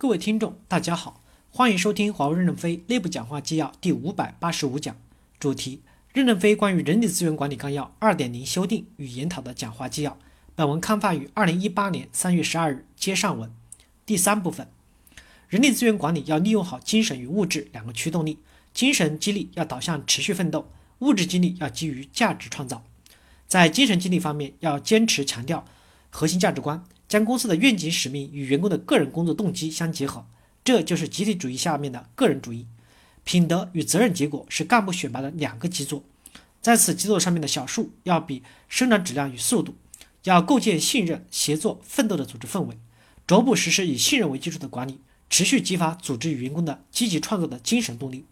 各位听众，大家好，欢迎收听华为任正非内部讲话纪要第五百八十五讲，主题：任正非关于人力资源管理纲要二点零修订与研讨的讲话纪要。本文刊发于二零一八年三月十二日，接上文。第三部分，人力资源管理要利用好精神与物质两个驱动力，精神激励要导向持续奋斗，物质激励要基于价值创造。在精神激励方面，要坚持强调核心价值观。将公司的愿景使命与员工的个人工作动机相结合，这就是集体主义下面的个人主义。品德与责任结果是干部选拔的两个基座，在此基座上面的小数要比生产质量与速度，要构建信任、协作、奋斗的组织氛围，逐步实施以信任为基础的管理，持续激发组织与员工的积极创造的精神动力。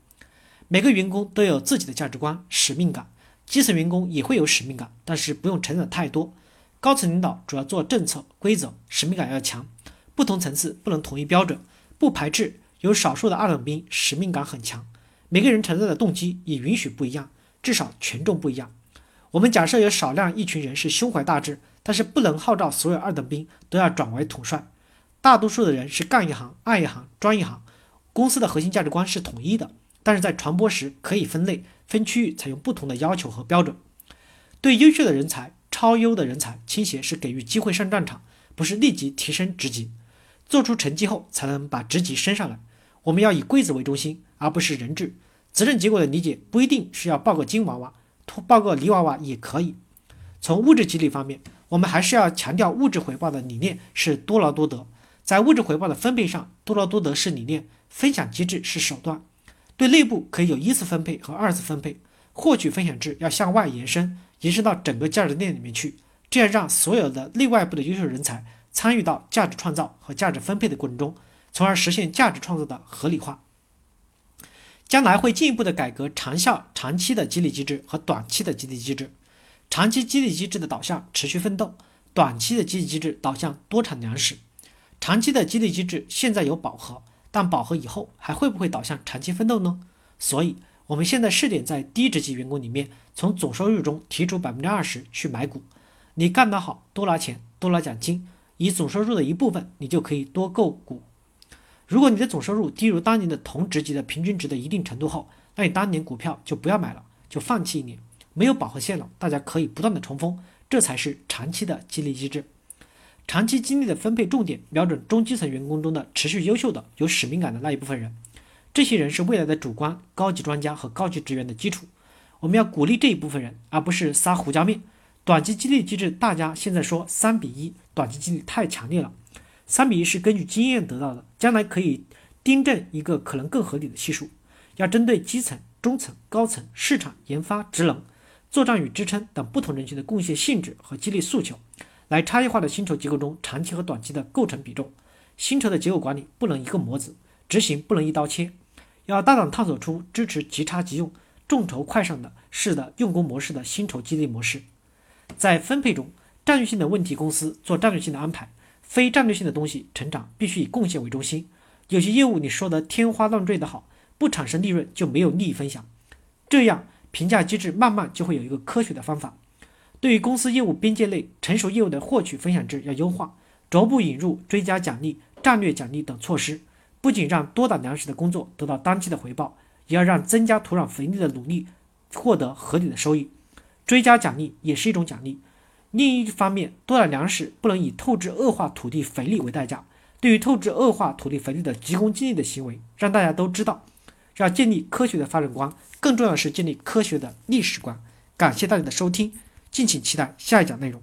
每个员工都有自己的价值观、使命感，基层员工也会有使命感，但是不用承载太多。高层领导主要做政策规则，使命感要强，不同层次不能统一标准，不排斥有少数的二等兵，使命感很强。每个人存在的动机也允许不一样，至少权重不一样。我们假设有少量一群人是胸怀大志，但是不能号召所有二等兵都要转为统帅。大多数的人是干一行爱一行专一行。公司的核心价值观是统一的，但是在传播时可以分类分区域，采用不同的要求和标准。对优秀的人才。超优的人才倾斜是给予机会上战场，不是立即提升职级。做出成绩后才能把职级升上来。我们要以规则为中心，而不是人治。责任结果的理解不一定是要抱个金娃娃，抱个泥娃娃也可以。从物质激励方面，我们还是要强调物质回报的理念是多劳多得。在物质回报的分配上，多劳多得是理念，分享机制是手段。对内部可以有一次分配和二次分配，获取分享制要向外延伸。延伸到整个价值链里面去，这样让所有的内外部的优秀人才参与到价值创造和价值分配的过程中，从而实现价值创造的合理化。将来会进一步的改革长效、长期的激励机制和短期的激励机制。长期激励机制的导向持续奋斗，短期的激励机制导向多产粮食。长期的激励机制现在有饱和，但饱和以后还会不会导向长期奋斗呢？所以。我们现在试点在低职级员工里面，从总收入中提出百分之二十去买股，你干得好，多拿钱，多拿奖金，以总收入的一部分，你就可以多购股。如果你的总收入低于当年的同职级的平均值的一定程度后，那你当年股票就不要买了，就放弃一年，没有饱和线了，大家可以不断的重封，这才是长期的激励机制。长期激励的分配重点瞄准中基层员工中的持续优秀的、有使命感的那一部分人。这些人是未来的主观、高级专家和高级职员的基础，我们要鼓励这一部分人，而不是撒胡椒面。短期激励机制，大家现在说三比一，短期激励太强烈了。三比一是根据经验得到的，将来可以订正一个可能更合理的系数。要针对基层、中层、高层、市场、研发、职能、作战与支撑等不同人群的贡献性质和激励诉求，来差异化的薪酬结构中长期和短期的构成比重。薪酬的结构管理不能一个模子，执行不能一刀切。要大胆探索出支持即插即用、众筹快上的式的用工模式的薪酬激励模式，在分配中，战略性的问题公司做战略性的安排，非战略性的东西成长必须以贡献为中心。有些业务你说的天花乱坠的好，不产生利润就没有利益分享，这样评价机制慢慢就会有一个科学的方法。对于公司业务边界内成熟业务的获取分享制要优化，逐步引入追加奖励、战略奖励等措施。不仅让多打粮食的工作得到当期的回报，也要让增加土壤肥力的努力获得合理的收益。追加奖励也是一种奖励。另一方面，多打粮食不能以透支恶化土地肥力为代价。对于透支恶化土地肥力的急功近利的行为，让大家都知道，要建立科学的发展观，更重要的是建立科学的历史观。感谢大家的收听，敬请期待下一讲内容。